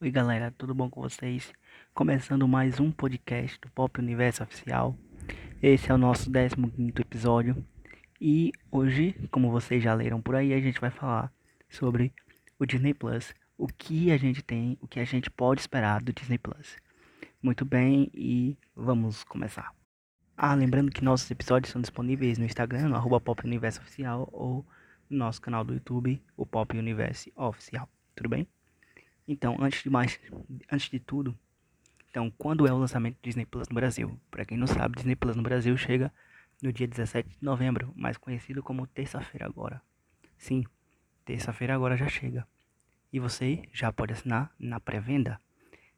Oi galera, tudo bom com vocês? Começando mais um podcast do Pop Universo Oficial. Esse é o nosso 15 episódio. E hoje, como vocês já leram por aí, a gente vai falar sobre o Disney Plus. O que a gente tem, o que a gente pode esperar do Disney Plus. Muito bem, e vamos começar. Ah, lembrando que nossos episódios são disponíveis no Instagram, no arroba Pop Universo Oficial, ou no nosso canal do YouTube, o Pop Universo Oficial. Tudo bem? Então, antes de mais, antes de tudo, então, quando é o lançamento do Disney Plus no Brasil? Para quem não sabe, Disney Plus no Brasil chega no dia 17 de novembro, mais conhecido como terça-feira agora. Sim, terça-feira agora já chega. E você já pode assinar na pré-venda,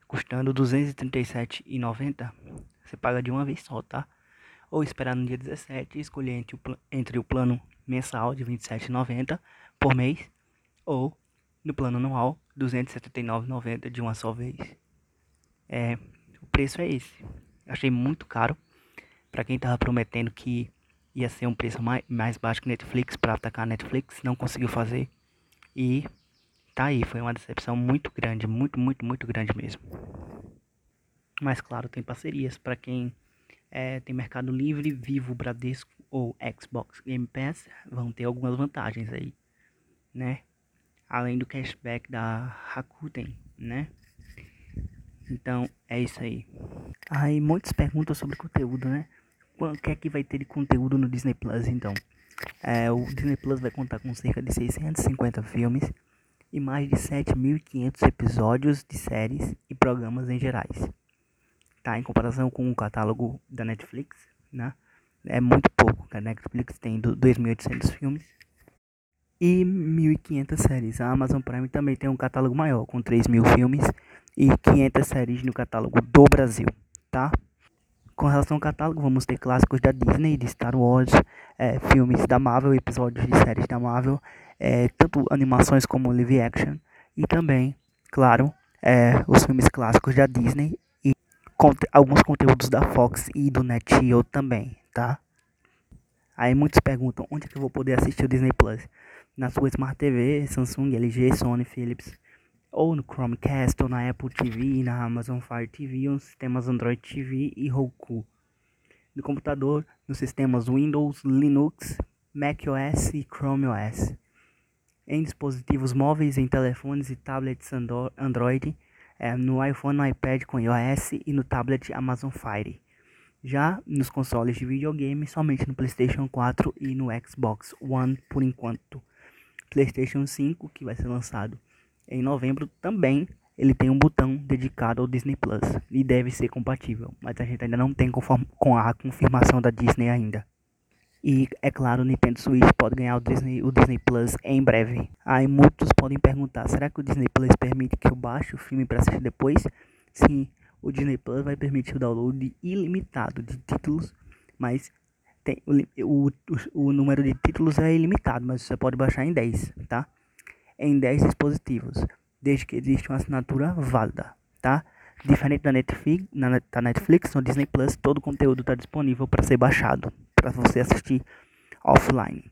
custando R$ 237,90. Você paga de uma vez só, tá? Ou esperar no dia 17 e escolher entre o, entre o plano mensal de R$ 27,90 por mês ou no plano anual, R$ 279,90 de uma só vez. É, o preço é esse. Achei muito caro para quem tava prometendo que ia ser um preço mais, mais baixo que Netflix para atacar a Netflix, não conseguiu fazer. E tá aí, foi uma decepção muito grande, muito, muito, muito grande mesmo. Mas claro, tem parcerias para quem é, tem Mercado Livre, Vivo, Bradesco ou Xbox Game Pass, vão ter algumas vantagens aí, né? Além do cashback da Rakuten, né? Então é isso aí. Aí muitas perguntas sobre conteúdo, né? O que é que vai ter de conteúdo no Disney Plus então? É, o Disney Plus vai contar com cerca de 650 filmes e mais de 7.500 episódios de séries e programas em gerais. Tá, em comparação com o catálogo da Netflix, né? É muito pouco, a Netflix tem 2.800 filmes e 1.500 séries. A Amazon Prime também tem um catálogo maior, com 3.000 filmes e 500 séries no catálogo do Brasil, tá? Com relação ao catálogo, vamos ter clássicos da Disney, de Star Wars, é, filmes da Marvel, episódios de séries da Marvel, é, tanto animações como live action, e também, claro, é, os filmes clássicos da Disney e alguns conteúdos da Fox e do NetGeo também, tá? Aí muitos perguntam onde é que eu vou poder assistir o Disney Plus na sua Smart TV, Samsung, LG, Sony, Philips, ou no Chromecast, ou na Apple TV, na Amazon Fire TV, ou nos sistemas Android TV e Roku. No computador, nos sistemas Windows, Linux, macOS e Chrome OS. Em dispositivos móveis, em telefones e tablets Android, é, no iPhone, no iPad com iOS e no tablet Amazon Fire. Já nos consoles de videogame, somente no PlayStation 4 e no Xbox One por enquanto. PlayStation 5, que vai ser lançado em novembro, também ele tem um botão dedicado ao Disney Plus e deve ser compatível, mas a gente ainda não tem com a confirmação da Disney ainda. E é claro, o Nintendo Switch pode ganhar o Disney, o Disney Plus em breve. Aí muitos podem perguntar: será que o Disney Plus permite que eu baixe o filme para assistir depois? Sim, o Disney Plus vai permitir o download ilimitado de títulos, mas tem, o, o, o número de títulos é ilimitado, mas você pode baixar em 10, tá? Em 10 dispositivos, desde que exista uma assinatura válida, tá? Diferente da Netflix, na da Netflix, no Disney Plus, todo o conteúdo está disponível para ser baixado, para você assistir offline,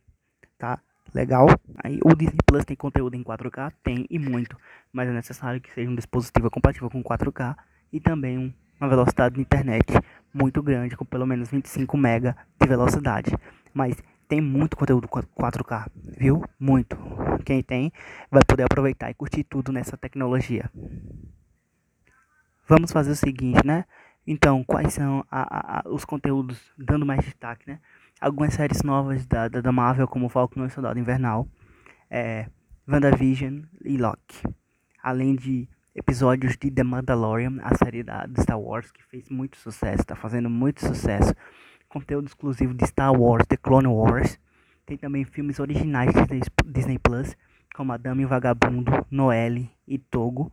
tá? Legal? Aí o Disney Plus tem conteúdo em 4K? Tem e muito, mas é necessário que seja um dispositivo compatível com 4K e também um uma velocidade de internet muito grande, com pelo menos 25 MB de velocidade. Mas tem muito conteúdo 4K, viu? Muito. Quem tem vai poder aproveitar e curtir tudo nessa tecnologia. Vamos fazer o seguinte, né? Então, quais são a, a, os conteúdos, dando mais destaque, né? Algumas séries novas da, da, da Marvel, como Falcon e Soldado Invernal, é, WandaVision e Loki. Além de episódios de The Mandalorian, a série da, de Star Wars, que fez muito sucesso, está fazendo muito sucesso. Conteúdo exclusivo de Star Wars, The Clone Wars. Tem também filmes originais de Disney Plus, como A Dama e Vagabundo, Noelle e Togo.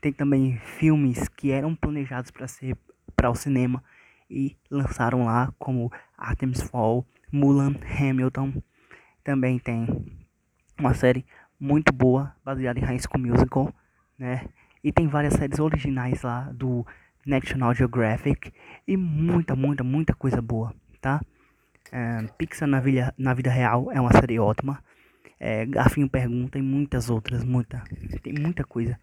Tem também filmes que eram planejados para ser para o cinema e lançaram lá, como Artemis Fall, Mulan, Hamilton. Também tem uma série muito boa, baseada em High School Musical, né? E tem várias séries originais lá do National Geographic e muita, muita, muita coisa boa, tá? É, Pixar na vida, na vida real é uma série ótima. É, Garfinho Pergunta e muitas outras, muita. Tem muita coisa.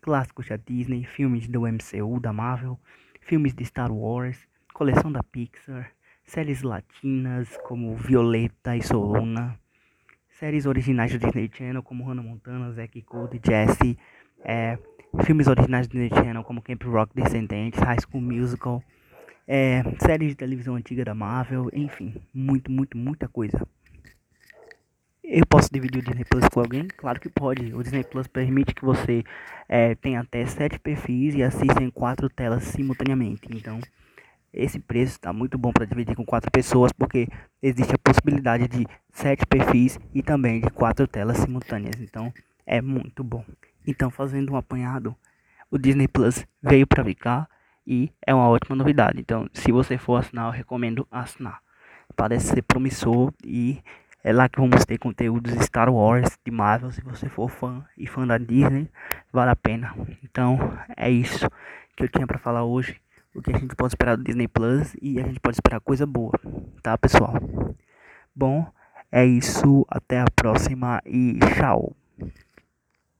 clássicos da Disney, filmes do MCU, da Marvel, filmes de Star Wars, coleção da Pixar, séries latinas como Violeta e Soluna, séries originais do Disney Channel como Hannah Montana, Zack Code, Jesse, é, filmes originais do Disney Channel como Camp Rock Descendentes, High School Musical, é, séries de televisão antiga da Marvel, enfim, muito, muito, muita coisa. Eu posso dividir o Disney Plus com alguém? Claro que pode. O Disney Plus permite que você é, tenha até sete perfis e assista em quatro telas simultaneamente. Então, esse preço está muito bom para dividir com quatro pessoas, porque existe a possibilidade de sete perfis e também de quatro telas simultâneas. Então, é muito bom. Então, fazendo um apanhado, o Disney Plus veio para ficar e é uma ótima novidade. Então, se você for assinar, eu recomendo assinar. Parece ser promissor e é lá que vamos ter conteúdos Star Wars, de Marvel, se você for fã e fã da Disney, vale a pena. Então, é isso que eu tinha para falar hoje. O que a gente pode esperar do Disney Plus e a gente pode esperar coisa boa, tá, pessoal? Bom, é isso, até a próxima e tchau.